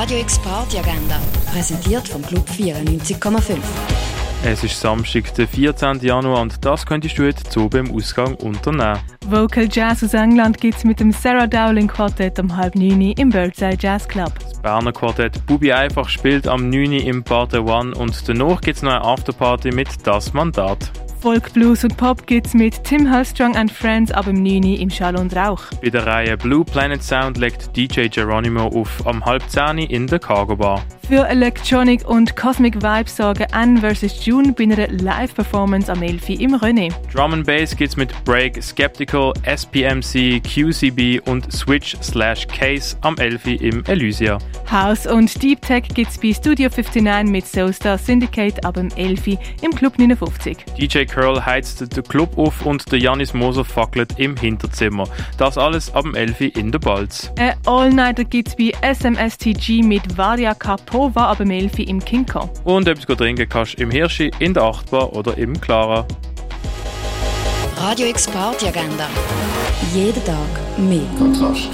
Radio X Party Agenda, präsentiert vom Club 94,5. Es ist Samstag, der 14. Januar und das könntest du jetzt so beim Ausgang unternehmen. Vocal Jazz aus England gibt es mit dem Sarah Dowling Quartett um halb neun im Birdseye Jazz Club. Das Berner Quartett Bubi Einfach spielt am 9. im Parte One und danach gibt es noch eine Afterparty mit Das Mandat. Folk, Blues und Pop gibt's mit Tim Hellstrong and Friends ab dem 9 im Schall und Rauch. Bei der Reihe Blue Planet Sound legt DJ Geronimo auf am halb 10 in der Cargo Bar. Für Electronic und Cosmic Vibes sorgen Anne vs. June bei einer Live-Performance am 11 im René. Drum and Bass gibt's mit Break, Skeptical, SPMC, QCB und Switch slash Case am 11 im Elysia. House und Deep Tech gibt's bei Studio 59 mit Soulstar Syndicate ab dem 11 im Club 59. DJ Curl heizt den Club auf und der Janis Moser fackelt im Hinterzimmer. Das alles ab dem 11 in der Balz. Ein All-Nighter gibt's bei SMSTG mit Varia Kapova ab dem 11 im King Kong. Und etwas trinken kannst im Hirschi, in der Achtbar oder im Clara. Radio X Party Agenda. Jeden Tag mehr. Kontrast.